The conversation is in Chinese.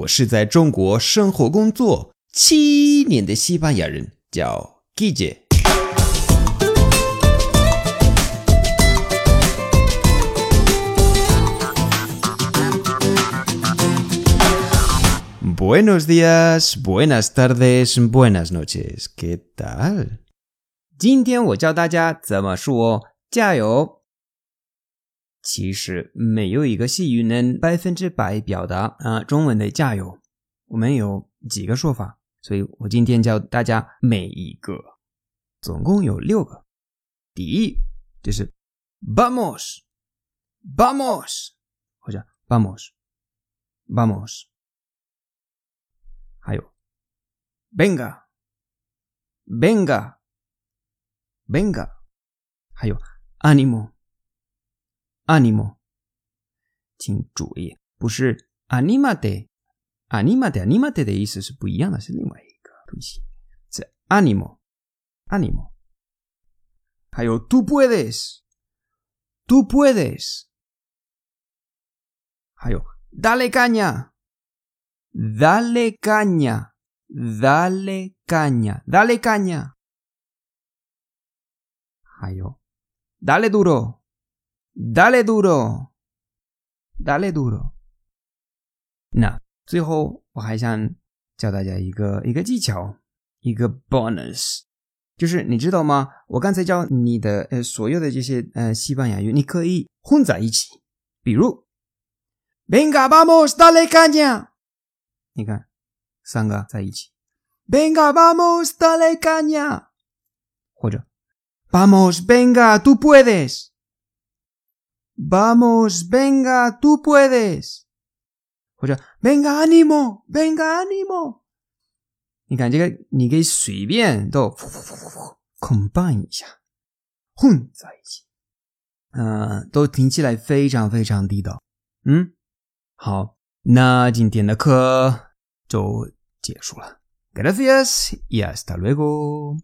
我是在中国生活工作七年的西班牙人，叫 Guille。Buenos días, buenas tardes, buenas noches. ¿Qué tal? 今天我教大家怎么说加油。其实没有一个西语能百分之百表达啊中文的加油。我们有几个说法，所以我今天教大家每一个，总共有六个。第一就是 vamos，vamos，或者 vamos，vamos。还有 venga，venga，venga，还有 Animal ánimo，ánimo，请注意，不是 animate，animate，animate 的意思是不一样的，是另外一个东西，是 ánimo，ánimo，还有 tú puedes，tú puedes，还有 dale caña。Dale caña, dale caña, dale caña. 还有，dale duro, Dale duro, dale duro。那最后我还想教大家一个一个技巧，一个 bonus，就是你知道吗？我刚才教你的呃所有的这些呃西班牙语，你可以混在一起，比如，Venga vamos, dale caña。你看，三个在一起，Venga vamos dale caña，或者 Vamos venga tú puedes，Vamos venga tú puedes，或者 Venga ánimo venga ánimo，你看这个，你可以随便都 combine 一下，混在一起，嗯，都听起来非常非常地道，嗯，好。那今天的课就结束了。Gracias y hasta luego.